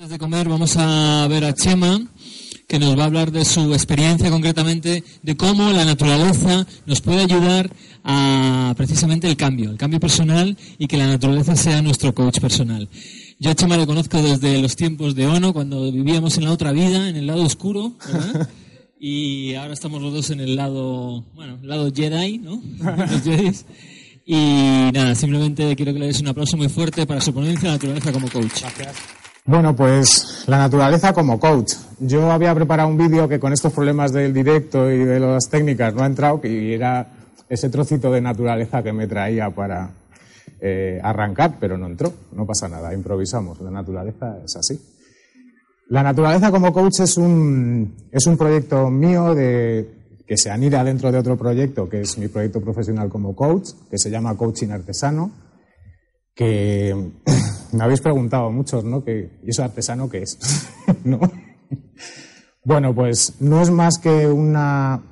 Antes de comer vamos a ver a Chema, que nos va a hablar de su experiencia concretamente, de cómo la naturaleza nos puede ayudar a precisamente el cambio, el cambio personal y que la naturaleza sea nuestro coach personal. Yo a Chema le conozco desde los tiempos de Ono, cuando vivíamos en la otra vida, en el lado oscuro, ¿verdad? Y ahora estamos los dos en el lado, bueno, el lado Jedi, ¿no? Los Jedis. Y nada, simplemente quiero que le des un aplauso muy fuerte para su ponencia de naturaleza como coach. Bueno, pues la naturaleza como coach. Yo había preparado un vídeo que con estos problemas del directo y de las técnicas no ha entrado y era ese trocito de naturaleza que me traía para eh, arrancar, pero no entró. No pasa nada, improvisamos. La naturaleza es así. La naturaleza como coach es un, es un proyecto mío de, que se anida dentro de otro proyecto, que es mi proyecto profesional como coach, que se llama Coaching Artesano, que me habéis preguntado muchos, ¿no? Que, ¿Y eso artesano qué es? ¿No? Bueno, pues no es más que una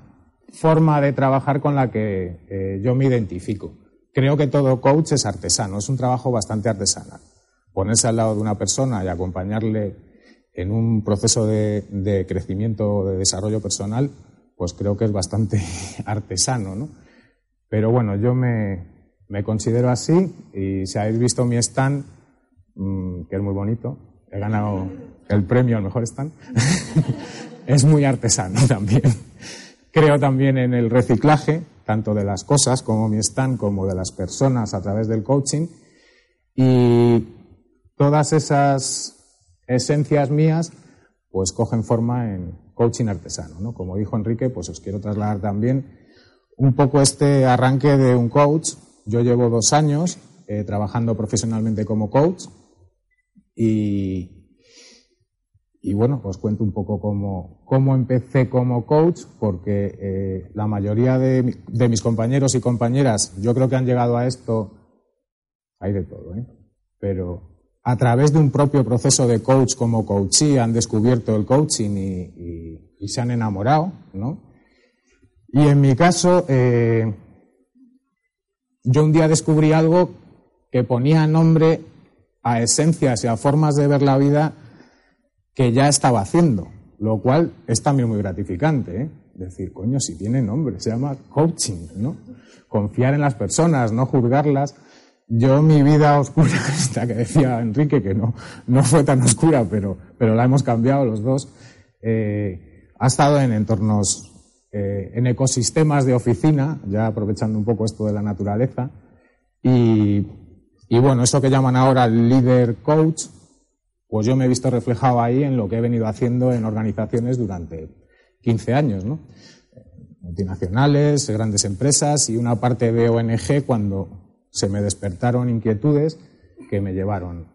forma de trabajar con la que eh, yo me identifico. Creo que todo coach es artesano, es un trabajo bastante artesanal. Ponerse al lado de una persona y acompañarle en un proceso de, de crecimiento, de desarrollo personal, pues creo que es bastante artesano, ¿no? Pero bueno, yo me, me considero así y si habéis visto mi stand, mmm, que es muy bonito, he ganado el premio al mejor stand, es muy artesano también. Creo también en el reciclaje, tanto de las cosas como mi stand, como de las personas a través del coaching. Y todas esas esencias mías, pues cogen forma en coaching artesano, ¿no? Como dijo Enrique, pues os quiero trasladar también un poco este arranque de un coach. Yo llevo dos años eh, trabajando profesionalmente como coach y, y bueno, os cuento un poco cómo, cómo empecé como coach, porque eh, la mayoría de, mis compañeros y compañeras, yo creo que han llegado a esto, hay de todo, ¿eh? pero a través de un propio proceso de coach como coachee han descubierto el coaching y se han enamorado, ¿no? Y en mi caso, eh, yo un día descubrí algo que ponía nombre a esencias y a formas de ver la vida que ya estaba haciendo, lo cual es también muy gratificante, ¿eh? Decir, coño, si tiene nombre, se llama coaching, ¿no? Confiar en las personas, no juzgarlas yo mi vida oscura, esta que decía Enrique, que no, no fue tan oscura, pero, pero la hemos cambiado los dos, eh, ha estado en entornos, eh, en ecosistemas de oficina, ya aprovechando un poco esto de la naturaleza, y, y bueno, eso que llaman ahora líder coach, pues yo me he visto reflejado ahí en lo que he venido haciendo en organizaciones durante 15 años, ¿no? Multinacionales, grandes empresas y una parte de ONG cuando se me despertaron inquietudes que me llevaron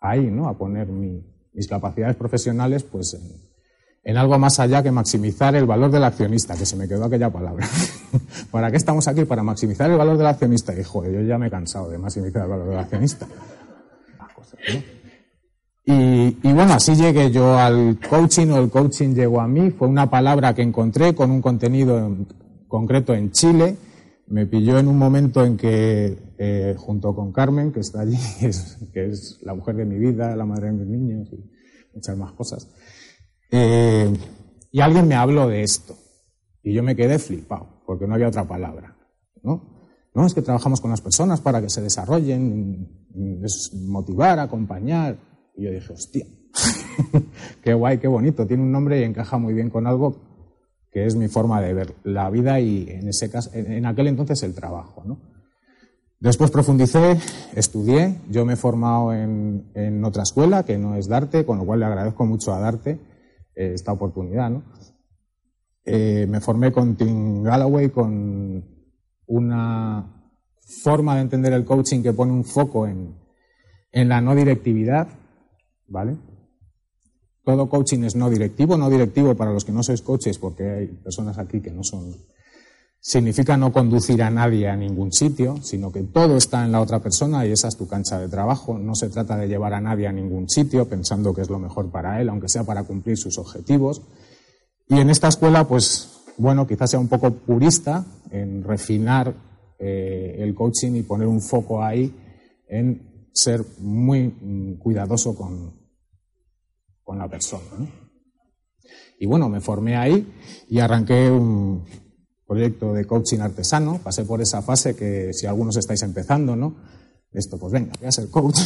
ahí, ¿no? A poner mi, mis capacidades profesionales, pues, en, en, algo más allá que maximizar el valor del accionista, que se me quedó aquella palabra. ¿Para qué estamos aquí? Para maximizar el valor del accionista. Y, joder, yo ya me he cansado de maximizar el valor del accionista. Y, bueno, así llegué yo al coaching o el coaching llegó a mí. Fue una palabra que encontré con un contenido en, concreto en Chile. Me pilló en un momento en que eh, junto con Carmen, que está allí, que es, la mujer de mi vida, la madre de mis niños y muchas más cosas. Eh, y alguien me habló de esto. Y yo me quedé flipado, porque no había otra palabra. ¿no? no, es que trabajamos con las personas para que se desarrollen, es motivar, acompañar. Y yo dije, hostia, qué guay, qué bonito, tiene un nombre y encaja muy bien con algo que es mi forma de ver la vida y en ese caso, en aquel entonces el trabajo, ¿no? Después profundicé, estudié, yo me he formado en, en, otra escuela que no es Darte, con lo cual le agradezco mucho a Darte esta oportunidad. ¿no? Eh, me formé con Tim Galloway con una forma de entender el coaching que pone un foco en, en la no directividad, ¿vale? Todo coaching es no directivo, no directivo para los que no sois coaches, porque hay personas aquí que no son significa no conducir a nadie a ningún sitio, sino que todo está en la otra persona y esa es tu cancha de trabajo. No se trata de llevar a nadie a ningún sitio pensando que es lo mejor para él, aunque sea para cumplir sus objetivos. Y en esta escuela, pues, bueno, quizás sea un poco purista en refinar eh, el coaching y poner un foco ahí en ser muy mm, cuidadoso con, con la persona. Y bueno, me formé ahí y arranqué un proyecto de coaching artesano. Pasé por esa fase que si algunos estáis empezando, ¿no? Esto, pues venga, voy a ser coach.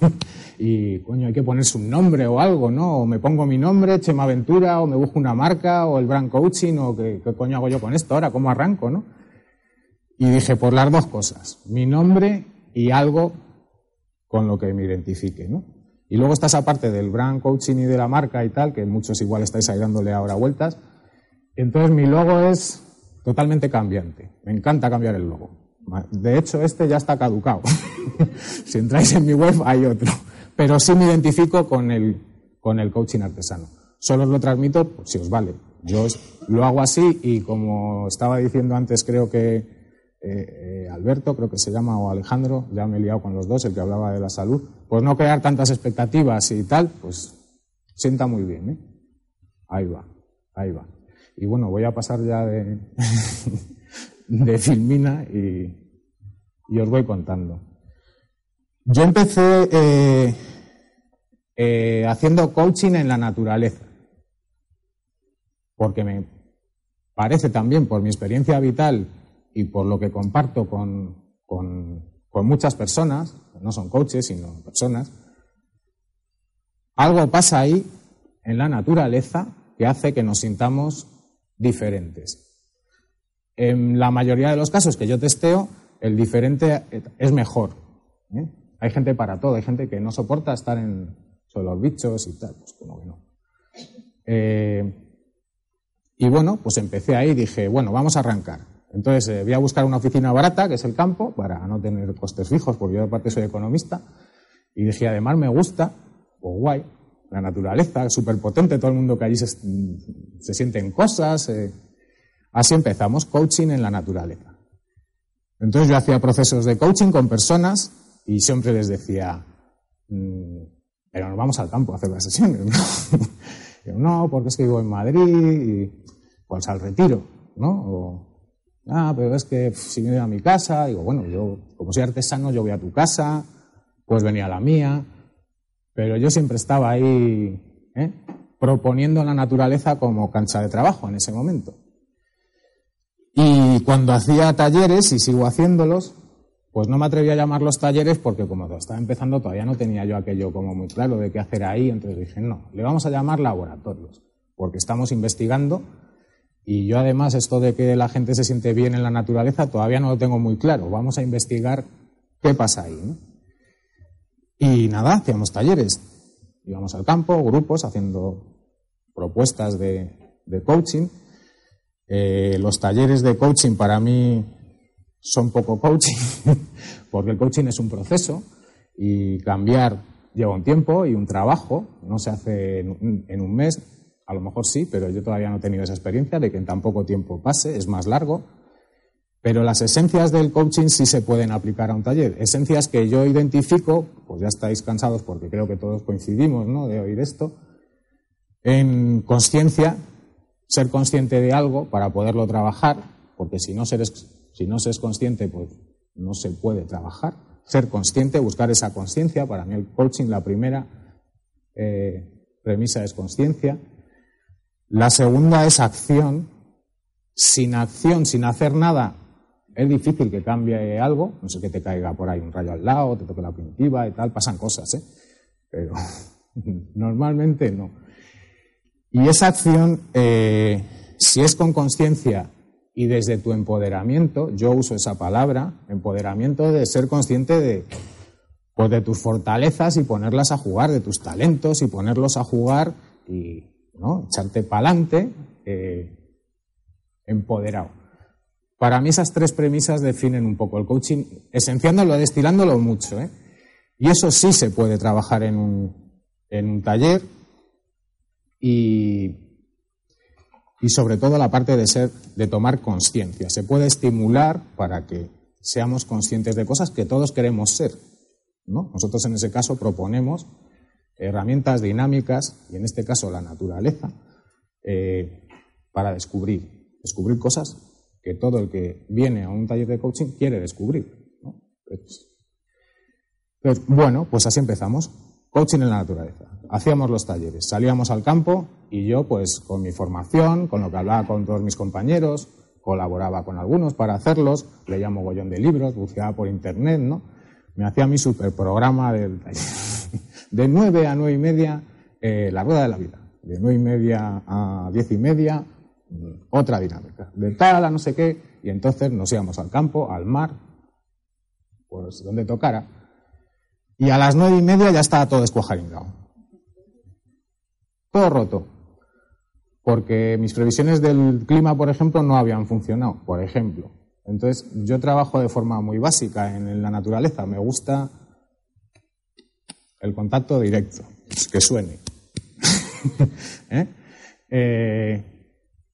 y coño, hay que ponerse un nombre o algo, ¿no? O me pongo mi nombre, Chema Aventura, o me busco una marca, o el brand coaching, o qué, qué coño hago yo con esto ahora, cómo arranco, ¿no? Y dije, por las dos cosas, mi nombre y algo con lo que me identifique, ¿no? Y luego está esa parte del brand coaching y de la marca y tal, que muchos igual estáis ahí dándole ahora vueltas. Entonces mi logo es totalmente cambiante. Me encanta cambiar el logo. De hecho, este ya está caducado. si entráis en mi web hay otro. Pero sí me identifico con el, con el coaching artesano. Solo os lo transmito si os vale. Yo lo hago así y como estaba diciendo antes, creo que eh, Alberto, creo que se llama, o Alejandro, ya me he liado con los dos, el que hablaba de la salud, pues no crear tantas expectativas y tal, pues sienta muy bien. ¿eh? Ahí va, ahí va. Y bueno, voy a pasar ya de, de Filmina y, os voy contando. Yo empecé eh, haciendo coaching en la naturaleza, porque me parece también, por mi experiencia vital, y por lo que comparto con, muchas personas, no son coaches, sino personas, algo pasa ahí en la naturaleza que hace que nos sintamos diferentes. En la mayoría de los casos que yo testeo, el diferente es mejor. ¿eh? Hay gente para todo, hay gente que no soporta estar en sobre los bichos y tal, pues como que no. Eh, y bueno, pues empecé ahí y dije, bueno, vamos a arrancar. Entonces eh, voy a buscar una oficina barata, que es el campo, para no tener costes fijos, porque yo aparte soy economista. Y dije, además me gusta, o pues guay, la naturaleza, súper potente, todo el mundo que allí se, se sienten cosas. Eh. Así empezamos, coaching en la naturaleza. Entonces yo hacía procesos de coaching con personas y siempre les decía, mm, pero nos vamos al campo a hacer las sesiones. ¿no? no, porque es que vivo en Madrid y pues al retiro, ¿no? Ah, pero es que si viene a mi casa, digo, bueno, yo, como soy artesano, yo voy a tu casa, pues venía a la mía, pero yo siempre estaba ahí ¿eh? proponiendo la naturaleza como cancha de trabajo en ese momento. Y cuando hacía talleres, y sigo haciéndolos, pues no me atreví a llamarlos talleres porque como estaba empezando todavía no tenía yo aquello como muy claro de qué hacer ahí, entonces dije, no, le vamos a llamar laboratorios, porque estamos investigando y yo además esto de que la gente se siente bien en la naturaleza todavía no lo tengo muy claro. Vamos a investigar qué pasa ahí. Y nada, hacíamos talleres. Íbamos al campo, grupos, haciendo propuestas de, coaching. Eh, los talleres de coaching para mí son poco coaching, porque el coaching es un proceso y cambiar lleva un tiempo y un trabajo, no se hace en un mes, a lo mejor sí, pero yo todavía no he tenido esa experiencia de que en tan poco tiempo pase, es más largo. Pero las esencias del coaching sí se pueden aplicar a un taller. Esencias que yo identifico, pues ya estáis cansados porque creo que todos coincidimos ¿no? de oír esto, en conciencia, ser consciente de algo para poderlo trabajar, porque si no, seres, si no se es consciente, pues no se puede trabajar. Ser consciente, buscar esa conciencia. Para mí el coaching, la primera eh, premisa es conciencia. La segunda es acción. Sin acción, sin hacer nada, es difícil que cambie algo. No sé que te caiga por ahí un rayo al lado, te toque la primitiva y tal. Pasan cosas, ¿eh? Pero normalmente no. Y esa acción, eh, si es con conciencia y desde tu empoderamiento, yo uso esa palabra, empoderamiento de ser consciente de, pues de tus fortalezas y ponerlas a jugar, de tus talentos y ponerlos a jugar y, ¿no? Echarte para adelante, eh, empoderado. Para mí esas tres premisas definen un poco el coaching, esenciándolo, destilándolo mucho. ¿eh? Y eso sí se puede trabajar en un, taller y, y sobre todo la parte de ser, de tomar conciencia. Se puede estimular para que seamos conscientes de cosas que todos queremos ser. ¿no? Nosotros en ese caso proponemos herramientas dinámicas, y en este caso la naturaleza, eh, para descubrir, descubrir cosas que todo el que viene a un taller de coaching quiere descubrir. Pues, pues, bueno, pues así empezamos. Coaching en la naturaleza. hacíamos los talleres. Salíamos al campo y yo, pues con mi formación, con lo que hablaba con todos mis compañeros, colaboraba con algunos para hacerlos, leía mogollón de libros, buceaba por internet, ¿no? Me hacía mi super programa del taller. De nueve a nueve y media, eh, la rueda de la vida. De nueve y media a diez y media, otra dinámica. De tal a no sé qué, y entonces nos íbamos al campo, al mar, pues donde tocara. Y a las nueve y media ya estaba todo escuajaringado. Todo roto. Porque mis previsiones del clima, por ejemplo, no habían funcionado, por ejemplo. Entonces, yo trabajo de forma muy básica en la naturaleza. Me gusta el contacto directo, que suene. ¿Eh? Eh,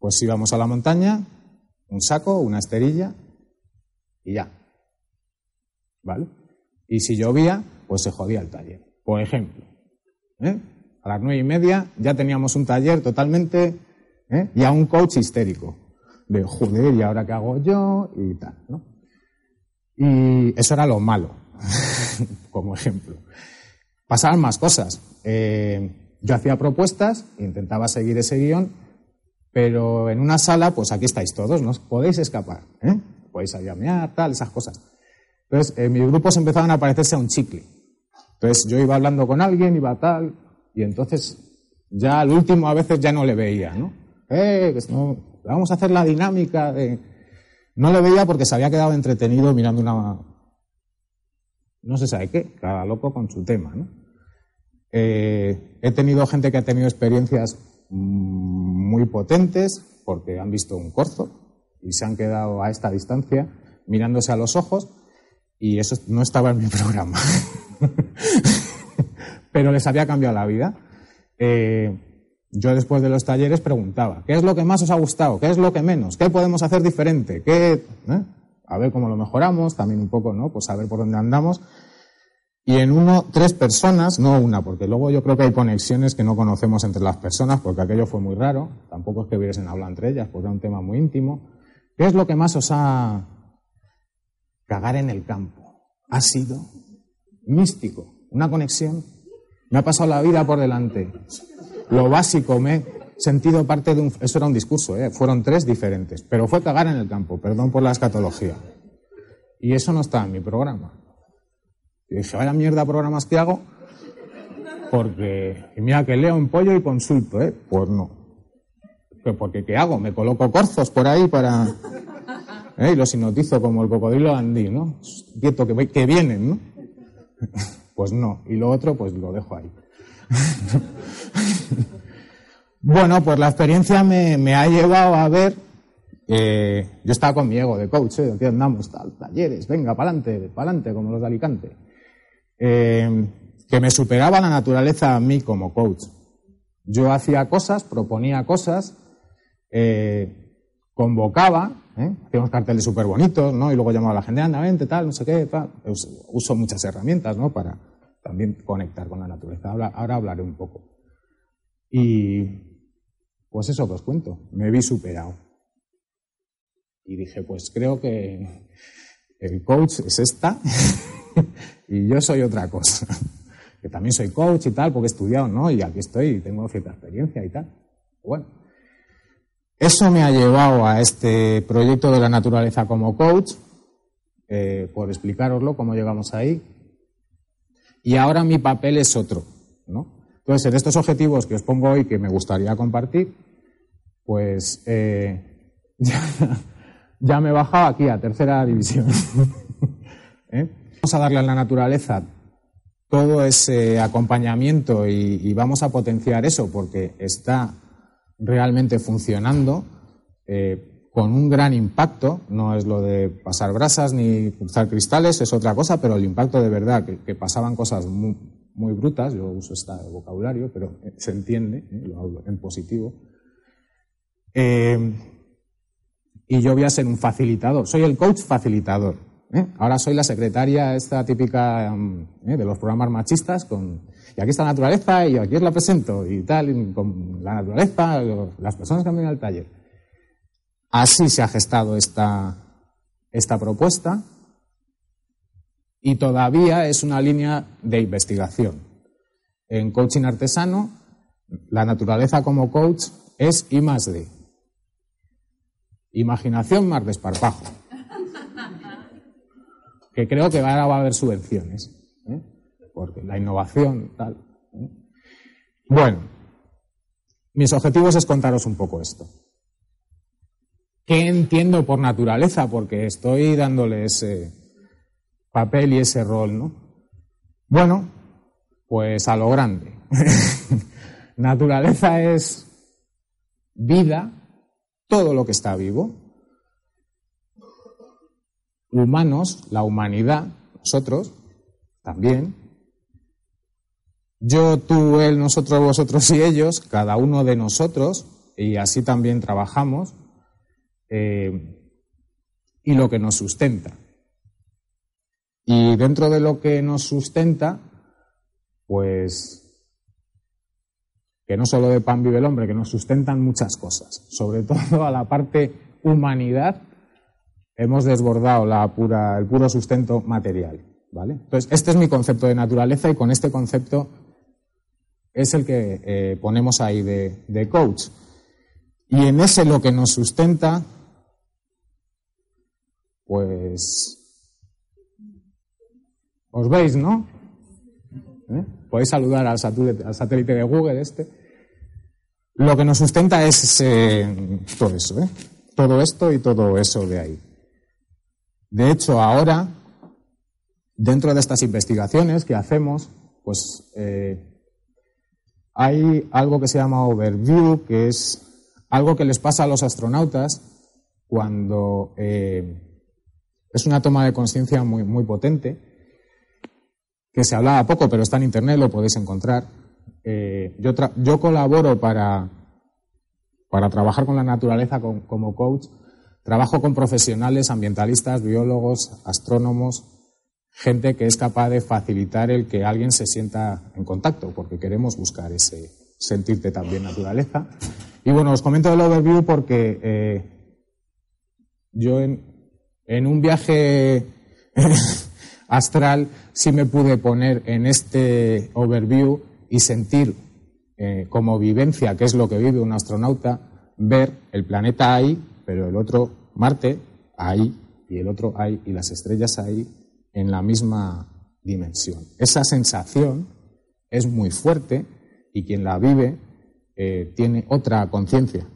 pues íbamos a la montaña, un saco, una esterilla y ya. ¿Vale? Y si llovía, pues se jodía el taller. Por ejemplo, ¿eh? a las nueve y media ya teníamos un taller totalmente, ¿eh? ya un coach histérico, de joder, ¿y ahora qué hago yo? Y tal, ¿no? Y eso era lo malo, como ejemplo. Pasaban más cosas. Eh, yo hacía propuestas, intentaba seguir ese guion, pero en una sala, pues aquí estáis todos, no os podéis escapar, ¿eh? podéis llamear, tal, esas cosas. Entonces, en mis grupos empezaban a parecerse a un chicle. Entonces, yo iba hablando con alguien, iba tal, y entonces ya al último a veces ya no le veía, ¿no? Eh, pues vamos a hacer la dinámica de... No le veía porque se había quedado entretenido mirando una... No se sabe qué, cada loco con su tema, ¿no? Eh, he tenido gente que ha tenido experiencias muy potentes porque han visto un corzo y se han quedado a esta distancia mirándose a los ojos y eso no estaba en mi programa. Pero les había cambiado la vida. Eh, yo después de los talleres preguntaba, ¿qué es lo que más os ha gustado? ¿Qué es lo que menos? ¿Qué podemos hacer diferente? ¿Qué, eh? A ver cómo lo mejoramos, también un poco, ¿no? Pues saber por dónde andamos. Y en uno, tres personas, no una, porque luego yo creo que hay conexiones que no conocemos entre las personas, porque aquello fue muy raro. Tampoco es que hubiesen hablado entre ellas, porque era un tema muy íntimo. ¿Qué es lo que más os ha cagar en el campo. Ha sido místico, una conexión. Me ha pasado la vida por delante. Lo básico, me he sentido parte de un... Eso era un discurso, ¿eh? fueron tres diferentes, pero fue cagar en el campo, perdón por la escatología. Y eso no está en mi programa. Y dije, vaya mierda programas que hago, porque mira que leo en pollo y consulto, ¿eh? Pues no. Porque ¿qué hago? ¿Me coloco corzos por ahí para...? ¿eh? y los hipnotizo como el cocodrilo andí, ¿no? Quieto, que, que vienen, ¿no? Pues no. Y lo otro, pues lo dejo ahí. bueno, pues la experiencia me, ha llevado a ver. Eh, yo estaba con mi ego de coach, ¿eh? Aquí andamos, tal, talleres, venga, para adelante, como los de Alicante. Eh, que me superaba la naturaleza a mí como coach. Yo hacía cosas, proponía cosas, eh, convocaba, ¿eh? Hacíamos carteles súper bonitos, ¿no? Y luego llamaba a la gente, anda, vente, tal, no sé qué, tal. Uso muchas herramientas, ¿no? Para también conectar con la naturaleza. Ahora, ahora hablaré un poco. Y pues eso que os cuento, me vi superado. Y dije, pues creo que el coach es esta y yo soy otra cosa. que también soy coach y tal, porque he estudiado, ¿no? Y aquí estoy y tengo cierta experiencia y tal. Bueno, eso me ha llevado a este proyecto de la naturaleza como coach, eh, por explicaroslo, cómo llegamos ahí. Y ahora mi papel es otro, ¿no? Entonces, en estos objetivos que os pongo hoy que me gustaría compartir, pues eh, me he bajado aquí a tercera división. ¿Eh? Vamos a darle a la naturaleza todo ese acompañamiento y vamos a potenciar eso porque está realmente funcionando eh, con un gran impacto. No es lo de pasar brasas ni cruzar cristales, es otra cosa, pero el impacto de verdad, que, pasaban cosas muy, brutas, yo uso este vocabulario, pero se entiende, ¿eh? lo hablo en positivo. Eh, y yo voy a ser un facilitador, soy el coach facilitador. Ahora soy la secretaria esta típica mm, de los programas machistas con y aquí está la naturaleza y aquí os la presento y tal, con la naturaleza, las personas que han venido al taller. Así se ha gestado esta, esta propuesta y todavía es una línea de investigación. en coaching artesano, la naturaleza como coach es I más D. Imaginación más desparpajo. Que creo que ahora va a haber subvenciones. ¿eh? Porque la innovación, tal. ¿eh? Bueno, mis objetivos es contaros un poco esto. ¿Qué entiendo por naturaleza? Porque estoy dándole ese papel y ese rol, ¿no? Bueno, pues a lo grande. naturaleza es vida, todo lo que está vivo. Humanos, la humanidad, nosotros, también. Yo, tú, él, nosotros, vosotros y ellos, cada uno de nosotros, y así también trabajamos, eh, y lo que nos sustenta. Y dentro de lo que nos sustenta, pues que no solo de pan vive el hombre, que nos sustentan muchas cosas, sobre todo a la parte humanidad, hemos desbordado la pura, el puro sustento material. ¿vale? Entonces, este es mi concepto de naturaleza y con este concepto es el que eh, ponemos ahí de, de coach. Y en ese lo que nos sustenta, pues os veis, ¿no? ¿Eh? Podéis saludar al satélite, de Google este. Lo que nos sustenta es eh, todo eso, ¿eh? Todo esto y todo eso de ahí. De hecho, ahora, dentro de estas investigaciones que hacemos, pues eh, hay algo que se llama overview, que es algo que les pasa a los astronautas cuando es una toma de conciencia muy, muy potente que se hablaba poco, pero está en Internet, lo podéis encontrar. Eh, yo, yo, colaboro para, para trabajar con la naturaleza como coach. Trabajo con profesionales, ambientalistas, biólogos, astrónomos, gente que es capaz de facilitar el que alguien se sienta en contacto, porque queremos buscar ese sentirte también naturaleza. Y bueno, os comento el overview porque eh, yo en un viaje astral sí me pude poner en este overview y sentir eh, como vivencia, que es lo que vive un astronauta, ver el planeta ahí, pero el otro, Marte, ahí, y el otro ahí, y las estrellas ahí, en la misma dimensión. Esa sensación es muy fuerte y quien la vive eh, tiene otra conciencia.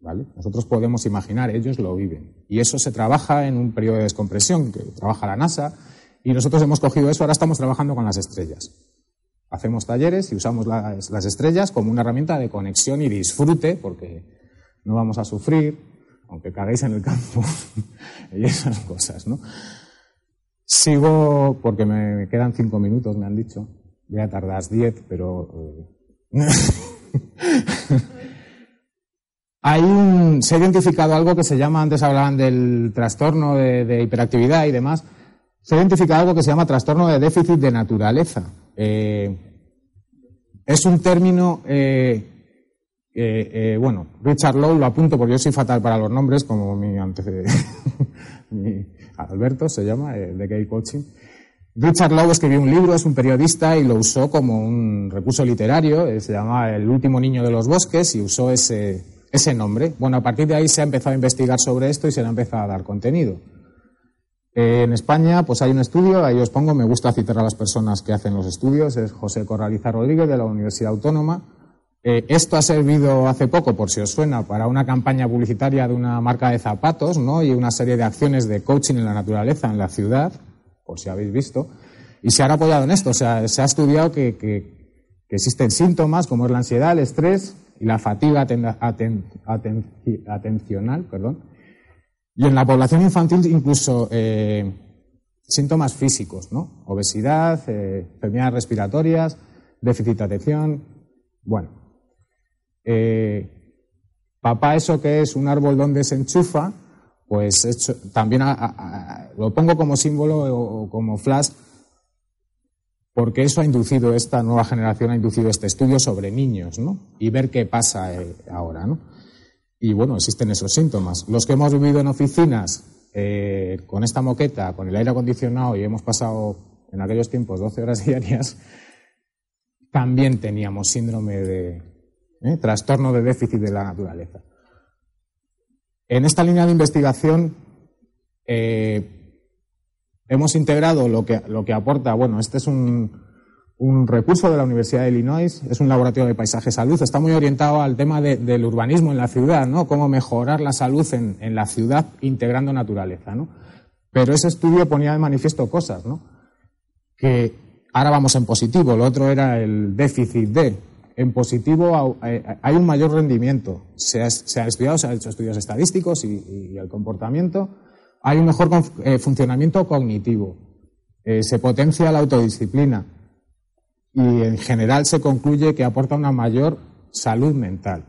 ¿vale? Nosotros podemos imaginar, ellos lo viven. Y eso se trabaja en un periodo de descompresión que trabaja la NASA y nosotros hemos cogido eso, ahora estamos trabajando con las estrellas. Hacemos talleres y usamos las, estrellas como una herramienta de conexión y disfrute, porque no vamos a sufrir, aunque caguéis en el campo y esas cosas, ¿no? Sigo, porque me quedan cinco minutos, me han dicho. Voy a tardar diez, pero... Eh, hay un, se ha identificado algo que se llama, antes hablaban del trastorno de hiperactividad y demás, se ha identificado algo que se llama trastorno de déficit de naturaleza. Eh, es un término, eh, eh, bueno, Richard Lowe lo apunto porque yo soy fatal para los nombres, como mi antecedente, Alberto se llama, de Gay Coaching. Richard Lowe escribió un libro, es un periodista y lo usó como un recurso literario, se llama El último niño de los bosques y usó ese, ese nombre. Bueno, a partir de ahí se ha empezado a investigar sobre esto y se le ha empezado a dar contenido. En España, pues hay un estudio, ahí os pongo, me gusta citar a las personas que hacen los estudios, es José Corraliza Rodríguez de la Universidad Autónoma. Eh, esto ha servido hace poco, por si os suena, para una campaña publicitaria de una marca de zapatos, ¿no? Y una serie de acciones de coaching en la naturaleza en la ciudad, por si habéis visto. Y se han apoyado en esto, o sea, se ha estudiado que, existen síntomas como es la ansiedad, el estrés y la fatiga atencional, perdón, y en la población infantil incluso eh, síntomas físicos, ¿no? Obesidad, eh, enfermedades respiratorias, déficit de atención. Bueno, eh, papá, eso que es un árbol donde se enchufa, pues también lo pongo como símbolo o, como flash porque eso ha inducido, esta nueva generación ha inducido este estudio sobre niños, ¿no? Y ver qué pasa ahora, ¿no? Y bueno, existen esos síntomas. Los que hemos vivido en oficinas eh, con esta moqueta, con el aire acondicionado y hemos pasado en aquellos tiempos 12 horas diarias, también teníamos síndrome de ¿eh? trastorno de déficit de la naturaleza. En esta línea de investigación eh, hemos integrado lo que, lo que aporta, bueno, este es un, un recurso de la Universidad de Illinois, es un laboratorio de paisaje salud, está muy orientado al tema del urbanismo en la ciudad, ¿no? Cómo mejorar la salud en, la ciudad integrando naturaleza, ¿no? Pero ese estudio ponía de manifiesto cosas, ¿no? Que ahora vamos en positivo, lo otro era el déficit de. En positivo hay un mayor rendimiento. Se ha, estudiado, se han hecho estudios estadísticos y, el comportamiento. Hay un mejor eh, funcionamiento cognitivo. Eh, se potencia la autodisciplina y en general se concluye que aporta una mayor salud mental.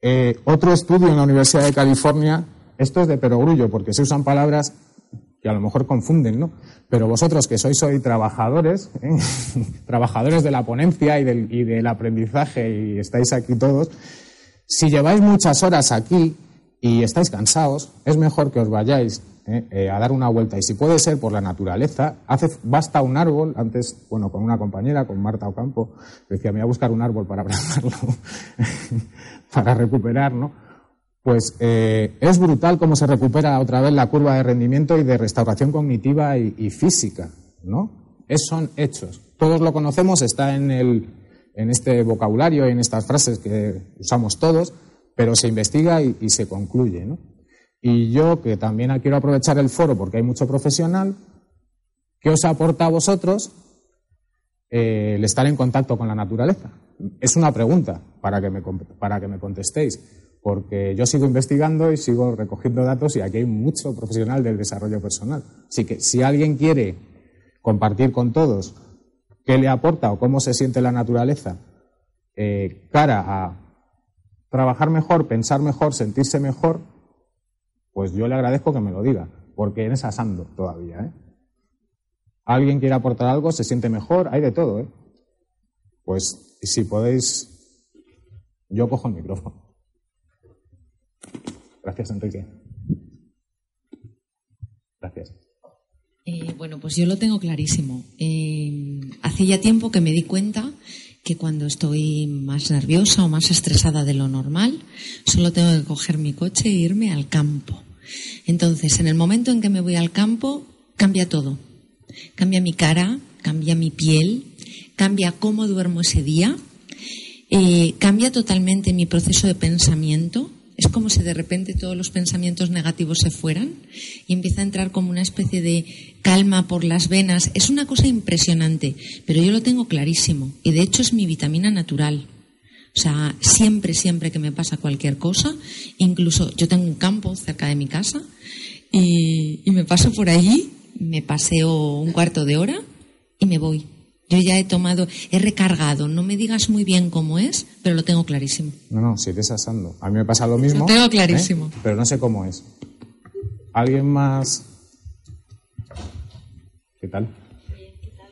Eh, otro estudio en la Universidad de California, esto es de perogrullo porque se usan palabras que a lo mejor confunden, ¿no? Pero vosotros que sois hoy trabajadores, ¿eh? trabajadores de la ponencia y del, y del aprendizaje y estáis aquí todos, si lleváis muchas horas aquí y estáis cansados, es mejor que os vayáis ¿eh? Eh, a dar una vuelta. Y si puede ser por la naturaleza, hace, basta un árbol. Antes, bueno, con una compañera, con Marta Ocampo, decía, me voy a buscar un árbol para plantarlo, para recuperar, ¿no? Pues eh, es brutal cómo se recupera otra vez la curva de rendimiento y de restauración cognitiva y, física, ¿no? Es, son hechos. Todos lo conocemos, está en, el, en este vocabulario en estas frases que usamos todos, pero se investiga y, y se concluye, ¿no? Y yo, que también quiero aprovechar el foro porque hay mucho profesional, ¿qué os aporta a vosotros eh, el estar en contacto con la naturaleza? Es una pregunta para que, me, para que me contestéis, porque yo sigo investigando y sigo recogiendo datos y aquí hay mucho profesional del desarrollo personal. Así que si alguien quiere compartir con todos qué le aporta o cómo se siente la naturaleza eh, cara a trabajar mejor, pensar mejor, sentirse mejor, pues yo le agradezco que me lo diga, porque en esa ando todavía. ¿eh? ¿Alguien quiere aportar algo? ¿Se siente mejor? Hay de todo. ¿eh? Pues si podéis, yo cojo el micrófono. Gracias, Enrique. Gracias. Eh, bueno, pues yo lo tengo clarísimo. Eh, hace ya tiempo que me di cuenta que cuando estoy más nerviosa o más estresada de lo normal, solo tengo que coger mi coche e irme al campo. Entonces, en el momento en que me voy al campo, cambia todo. Cambia mi cara, cambia mi piel, cambia cómo duermo ese día, eh, cambia totalmente mi proceso de pensamiento, es como si de repente todos los pensamientos negativos se fueran y empieza a entrar como una especie de calma por las venas. Es una cosa impresionante, pero yo lo tengo clarísimo y de hecho es mi vitamina natural. O sea, siempre, siempre que me pasa cualquier cosa, incluso yo tengo un campo cerca de mi casa y, y me paso por allí, me paseo un cuarto de hora y me voy. Yo ya he tomado, he recargado. No me digas muy bien cómo es, pero lo tengo clarísimo. No, no, sigues asando. A mí me pasa lo mismo. Lo tengo clarísimo. ¿eh? Pero no sé cómo es. ¿Alguien más? ¿Qué tal? ¿Qué tal?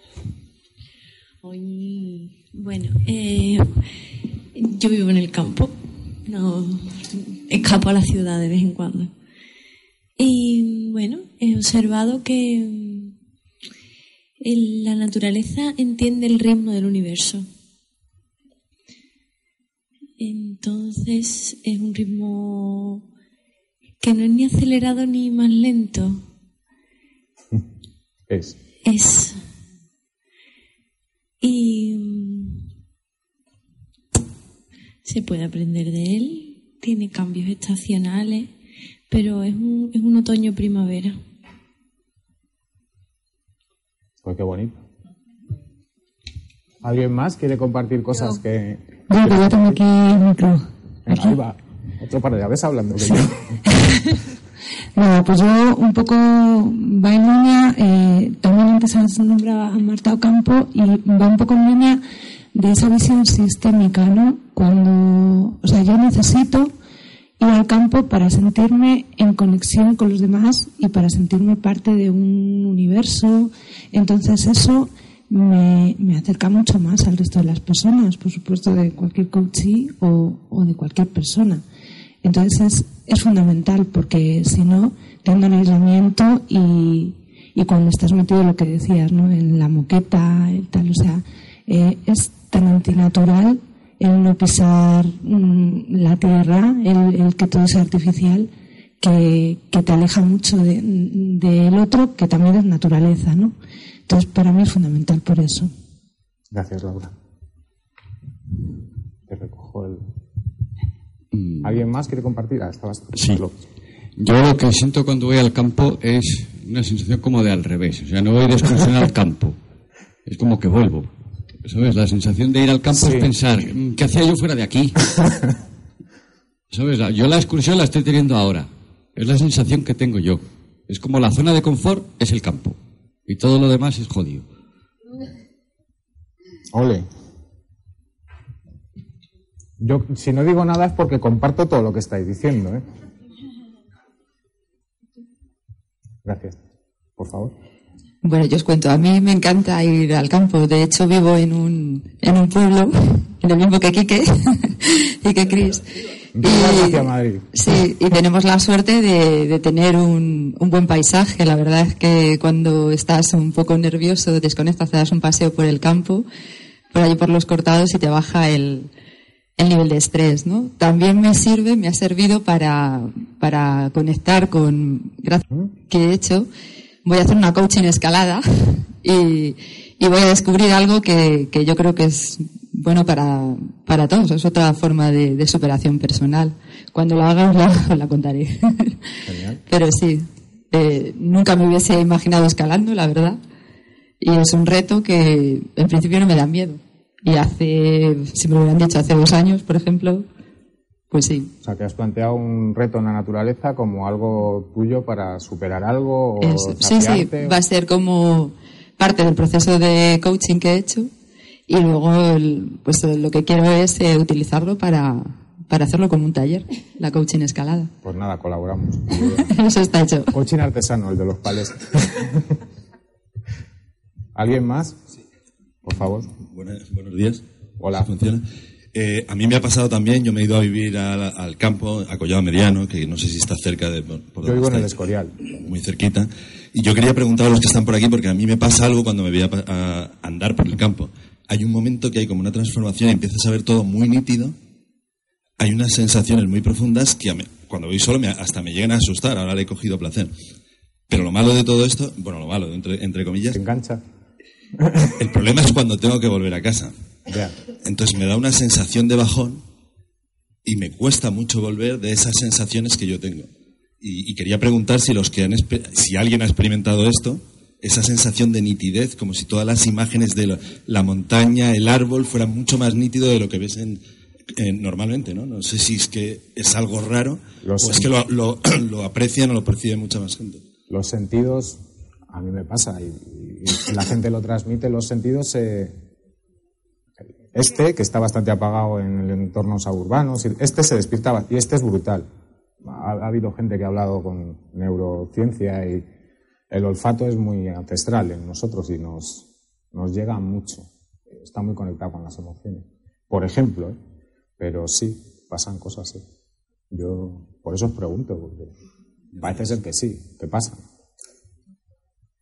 Hoy, bueno, eh, yo vivo en el campo. No, escapo a la ciudad de vez en cuando. Y bueno, he observado que la naturaleza entiende el ritmo del universo. Entonces es un ritmo que no es ni acelerado ni más lento. Es. Es. Y mm, se puede aprender de él, tiene cambios estacionales, pero es un, es un otoño-primavera. Pues qué bonito. ¿Alguien más quiere compartir cosas que.? Yo, que yo tengo aquí el micro. Ahí va. Otro par de aves hablando que yo. no, pues yo un poco va en línea, eh, también antes has nombrado a Marta Ocampo y va un poco en línea de esa visión sistémica, ¿no? Cuando, o sea, yo necesito ir al campo para sentirme en conexión con los demás y para sentirme parte de un universo. Entonces eso me, acerca mucho más al resto de las personas, por supuesto de cualquier coachee o, o de cualquier persona. Entonces es, es fundamental porque si no, te en aislamiento y, y cuando estás metido lo que decías, ¿no? En la moqueta, tal, o sea, eh, es tan antinatural el no pisar mm, la tierra, el, que todo es artificial, que, te aleja mucho del otro, que también es naturaleza, ¿no? Entonces, para mí es fundamental por eso. Gracias, Laura. Te recojo el... Mm. ¿Alguien más quiere compartir? Ah, estabas... Sí. Yo lo que siento cuando voy al campo es una sensación como de al revés. O sea, no voy de excursión al campo. Es como que vuelvo. ¿Sabes? La sensación de ir al campo es pensar, mm, ¿qué hacía yo fuera de aquí? ¿Sabes? Yo la excursión la estoy teniendo ahora. Es la sensación que tengo yo. Es como la zona de confort es el campo. Y todo lo demás es jodido. Ole. Yo, si no digo nada es porque comparto todo lo que estáis diciendo. ¿eh? Gracias. Por favor. Bueno, yo os cuento, a mí me encanta ir al campo. De hecho, vivo en un, en un pueblo, en el mismo que Quique y que Cris. Y, sí, y tenemos la suerte de, de tener un, un, buen paisaje. La verdad es que cuando estás un poco nervioso, desconectas, te das un paseo por el campo, por allí por los cortados y te baja el, el nivel de estrés, ¿no? También me sirve, me ha servido para, para conectar con, gracias que he hecho, voy a hacer una coaching escalada y, y voy a descubrir algo que, que, yo creo que es bueno para, para todos. Es otra forma de, de superación personal. Cuando lo haga os la, contaré. Pero sí, eh, nunca me hubiese imaginado escalando, la verdad. Y es un reto que en principio no me da miedo. Y hace, si me lo hubieran dicho hace dos años, por ejemplo, pues sí. O sea, que has planteado un reto en la naturaleza como algo tuyo para superar algo. O sí, sí, va a ser como parte del proceso de coaching que he hecho y luego pues lo que quiero es eh, utilizarlo para, para hacerlo como un taller, la coaching escalada. Pues nada, colaboramos. Eso está hecho. Coaching artesano, el de los pales. ¿Alguien más? Sí. Por favor. buenos días. Hola. ¿Funciona? Eh, a mí me ha pasado también, yo me he ido a vivir al, campo, a Collado Mediano, que no sé si está cerca de... yo vivo en el Escorial. Muy cerquita. Y yo quería preguntar a los que están por aquí, porque a mí me pasa algo cuando me voy a, andar por el campo. Hay un momento que hay como una transformación y empiezas a ver todo muy nítido. Hay unas sensaciones muy profundas que cuando voy solo hasta me llegan a asustar. Ahora le he cogido placer. Pero lo malo de todo esto, bueno, lo malo, entre, entre comillas... Se engancha. El problema es cuando tengo que volver a casa. Entonces me da una sensación de bajón y me cuesta mucho volver de esas sensaciones que yo tengo. Y, quería preguntar si, los que han, si alguien ha experimentado esto, esa sensación de nitidez, como si todas las imágenes de la, montaña, el árbol, fueran mucho más nítido de lo que ves en, normalmente, ¿no? No sé si es que es algo raro o es que lo, lo, aprecian o lo percibe mucha más gente. Los sentidos, a mí me pasa, y, la gente lo transmite, los sentidos se este, que está bastante apagado en el entorno suburbano, este se despierta y este es brutal. Ha, habido gente que ha hablado con neurociencia y el olfato es muy ancestral en nosotros y nos, nos llega mucho. Está muy conectado con las emociones. Por ejemplo, ¿eh? pero sí, pasan cosas así. Yo por eso os pregunto, porque parece ser que sí, que pasan.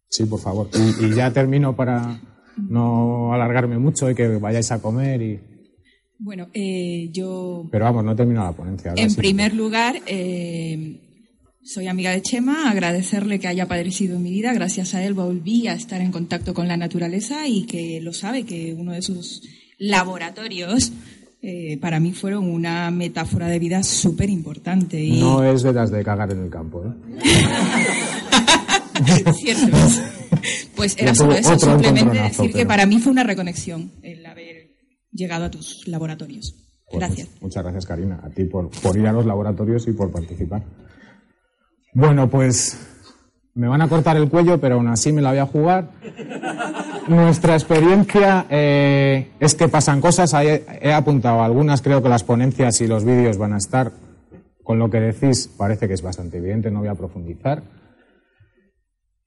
Sí, por favor. y ya termino para, no alargarme mucho y que vayáis a comer y... Bueno, eh, yo... Pero vamos, no he terminado la ponencia. En primer lugar, eh, soy amiga de Chema, agradecerle que haya padecido en mi vida. Gracias a él volví a estar en contacto con la naturaleza y que lo sabe, que uno de sus laboratorios eh, para mí fueron una metáfora de vida súper importante. Y... No es de las de cagar en el campo, ¿eh? Cierto Pues era solo eso, simplemente decir que para mí fue una reconexión el haber llegado a tus laboratorios. Pues gracias. muchas gracias, Karina, a ti por, por ir a los laboratorios y por participar. Bueno, pues me van a cortar el cuello, pero aún así me la voy a jugar. Nuestra experiencia eh, es que pasan cosas. he apuntado algunas, creo que las ponencias y los vídeos van a estar. Con lo que decís parece que es bastante evidente, no voy a profundizar.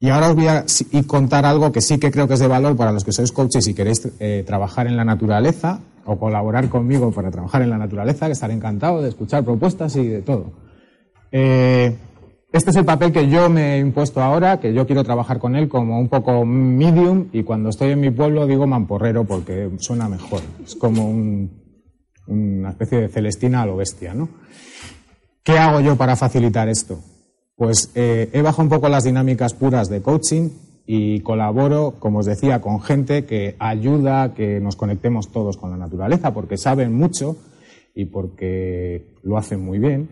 Y ahora os voy a contar algo que sí que creo que es de valor para los que sois coaches y queréis eh, trabajar en la naturaleza o colaborar conmigo para trabajar en la naturaleza, que estaré encantado de escuchar propuestas y de todo. Eh, Este es el papel que yo me he impuesto ahora, que yo quiero trabajar con él como un poco medium y cuando estoy en mi pueblo digo mamporrero porque suena mejor. Es como una especie de Celestina a lo bestia, ¿no? ¿Qué hago yo para facilitar esto? Pues eh, he bajado un poco las dinámicas puras de coaching y colaboro, como os decía, con gente que ayuda a que nos conectemos todos con la naturaleza porque saben mucho y porque lo hacen muy bien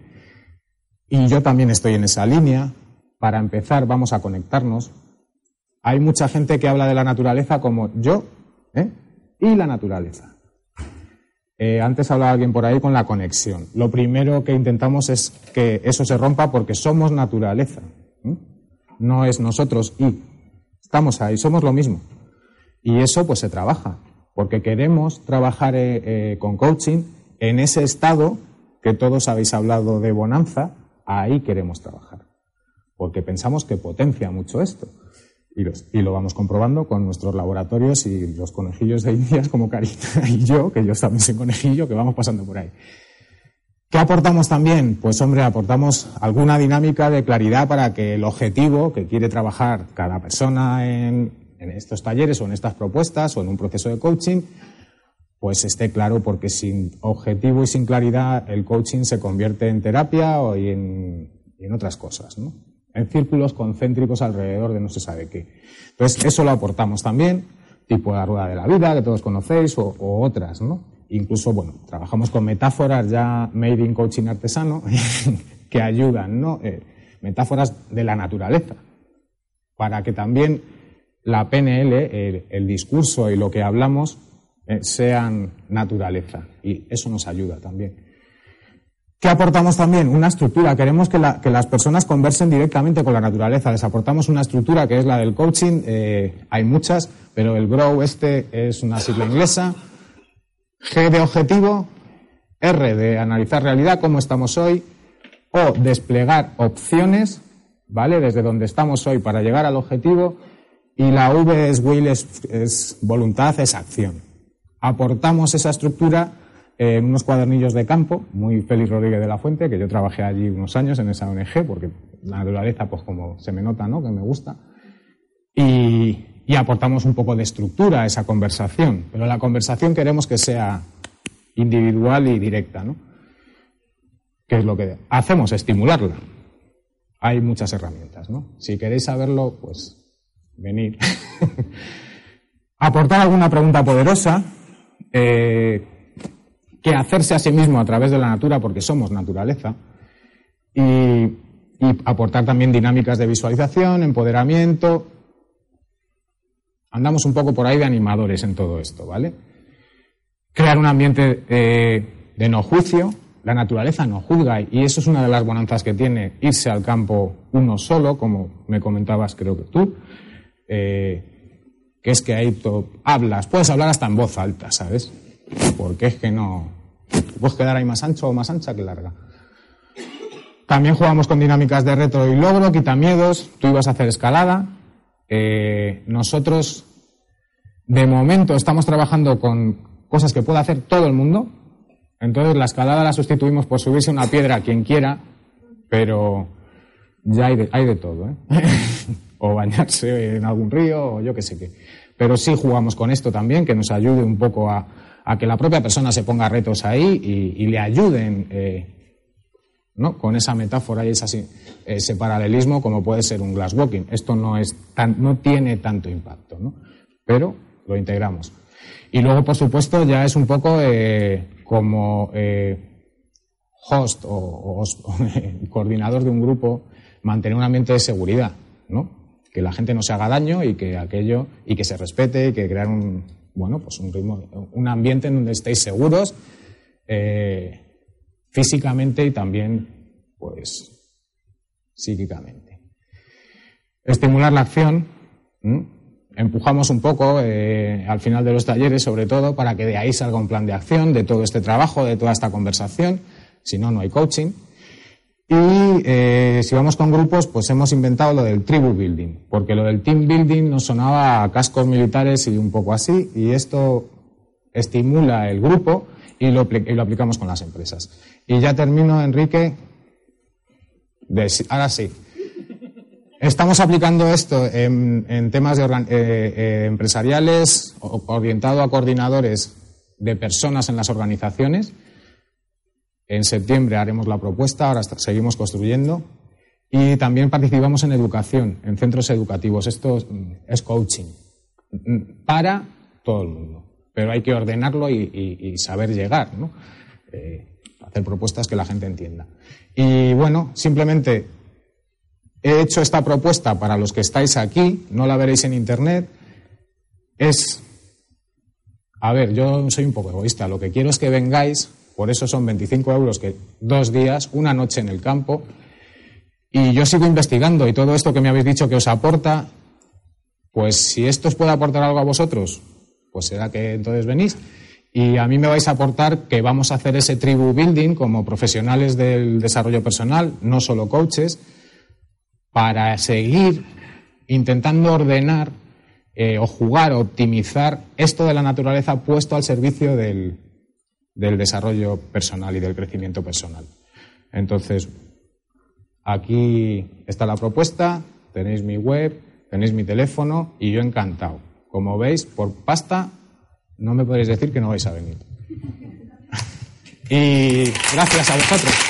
y yo también estoy en esa línea. Para empezar, vamos a conectarnos. Hay mucha gente que habla de la naturaleza como yo ¿eh? y la naturaleza. Eh, antes hablaba alguien por ahí con la conexión. Lo primero que intentamos es que eso se rompa porque somos naturaleza. No es nosotros y. Estamos ahí, somos lo mismo. Y eso pues se trabaja, porque queremos trabajar eh, con coaching en ese estado que todos habéis hablado de bonanza, Ahí queremos trabajar, porque pensamos que potencia mucho esto. Y, lo vamos comprobando con nuestros laboratorios y los conejillos de indias como Carita y yo, que yo también soy conejillo, que vamos pasando por ahí. ¿Qué aportamos también? Pues hombre, aportamos alguna dinámica de claridad para que el objetivo que quiere trabajar cada persona en, estos talleres o en estas propuestas o en un proceso de coaching, pues esté claro, porque sin objetivo y sin claridad el coaching se convierte en terapia o en, en otras cosas, ¿no? En círculos concéntricos alrededor de no se sabe qué. Entonces, eso lo aportamos también, tipo la rueda de la vida, que todos conocéis, o, otras, ¿no? Incluso, bueno, trabajamos con metáforas ya made in coaching artesano que ayudan, ¿no? Eh, metáforas de la naturaleza, para que también la PNL, el discurso y lo que hablamos eh, sean naturaleza. Y eso nos ayuda también. ¿Qué aportamos también? Una estructura. Queremos que, las personas conversen directamente con la naturaleza. Les aportamos una estructura que es la del coaching. Eh, hay muchas, pero el GROW este es una sigla inglesa. G de objetivo, R de analizar realidad, cómo estamos hoy, O desplegar opciones, ¿vale? Desde donde estamos hoy para llegar al objetivo. Y la V es will, es voluntad, es acción aportamos esa estructura en unos cuadernillos de campo, muy Félix Rodríguez de la Fuente, que yo trabajé allí unos años en esa ONG, porque la naturaleza, pues como se me nota, ¿no? Que me gusta. Y, aportamos un poco de estructura a esa conversación, pero la conversación queremos que sea individual y directa, ¿no? ¿Qué es lo que hacemos? Estimularla. Hay muchas herramientas, ¿no? Si queréis saberlo, pues venir. Aportar alguna pregunta poderosa, eh, que hacerse a sí mismo a través de la natura, porque somos naturaleza, y, aportar también dinámicas de visualización, empoderamiento. Andamos un poco por ahí de animadores en todo esto, ¿vale? Crear un ambiente eh, de no juicio. La naturaleza no juzga y eso es una de las bonanzas que tiene irse al campo uno solo, como me comentabas creo que tú. Eh, que es que ahí hablas, puedes hablar hasta en voz alta, ¿sabes? Porque es que no, puedes quedar ahí más ancho o más ancha que larga. También jugamos con dinámicas de reto y logro, quita miedos, tú ibas a hacer escalada. Eh, nosotros, de momento, estamos trabajando con cosas que puede hacer todo el mundo. Entonces la escalada la sustituimos por subirse una piedra a quien quiera, pero ya hay de, hay de todo. ¿eh? o bañarse en algún río o yo qué sé qué. Pero sí jugamos con esto también, que nos ayude un poco a, que la propia persona se ponga retos ahí y, le ayuden eh, ¿no? con esa metáfora y ese paralelismo como puede ser un glass walking. Esto no, es tan, no tiene tanto impacto, ¿no? pero lo integramos. Y luego, por supuesto, ya es un poco eh, como eh, host o, o coordinador de un grupo mantener un ambiente de seguridad, ¿no? que la gente no se haga daño y que aquello y que se respete y que crear un bueno pues un ritmo un ambiente en donde estéis seguros eh, físicamente y también pues psíquicamente. Estimular la acción empujamos un poco eh, al final de los talleres sobre todo para que de ahí salga un plan de acción de todo este trabajo de toda esta conversación. Si no no hay coaching y eh, si vamos con grupos, pues hemos inventado lo del tribu building, porque lo del team building nos sonaba a cascos militares y un poco así, y esto estimula el grupo y lo, aplicamos con las empresas. Y ya termino, Enrique. ahora sí. Estamos aplicando esto en, temas eh, eh, empresariales, orientado a coordinadores de personas en las organizaciones. En septiembre haremos la propuesta, ahora seguimos construyendo. Y también participamos en educación, en centros educativos. Esto es coaching para todo el mundo. Pero hay que ordenarlo y, saber llegar, ¿no? Eh, hacer propuestas que la gente entienda. Y bueno, simplemente he hecho esta propuesta para los que estáis aquí, no la veréis en internet. Es, a ver, yo soy un poco egoísta, lo que quiero es que vengáis, por eso son 25 euros, que dos días, una noche en el campo, y yo sigo investigando y todo esto que me habéis dicho que os aporta, pues si esto os puede aportar algo a vosotros, pues será que entonces venís. Y a mí me vais a aportar que vamos a hacer ese tribu building como profesionales del desarrollo personal, no solo coaches, para seguir intentando ordenar eh, o jugar, optimizar esto de la naturaleza puesto al servicio del, del desarrollo personal y del crecimiento personal. Entonces, aquí está la propuesta, tenéis mi web, tenéis mi teléfono y yo encantado. Como veis, por pasta no me podéis decir que no vais a venir. y gracias a vosotros.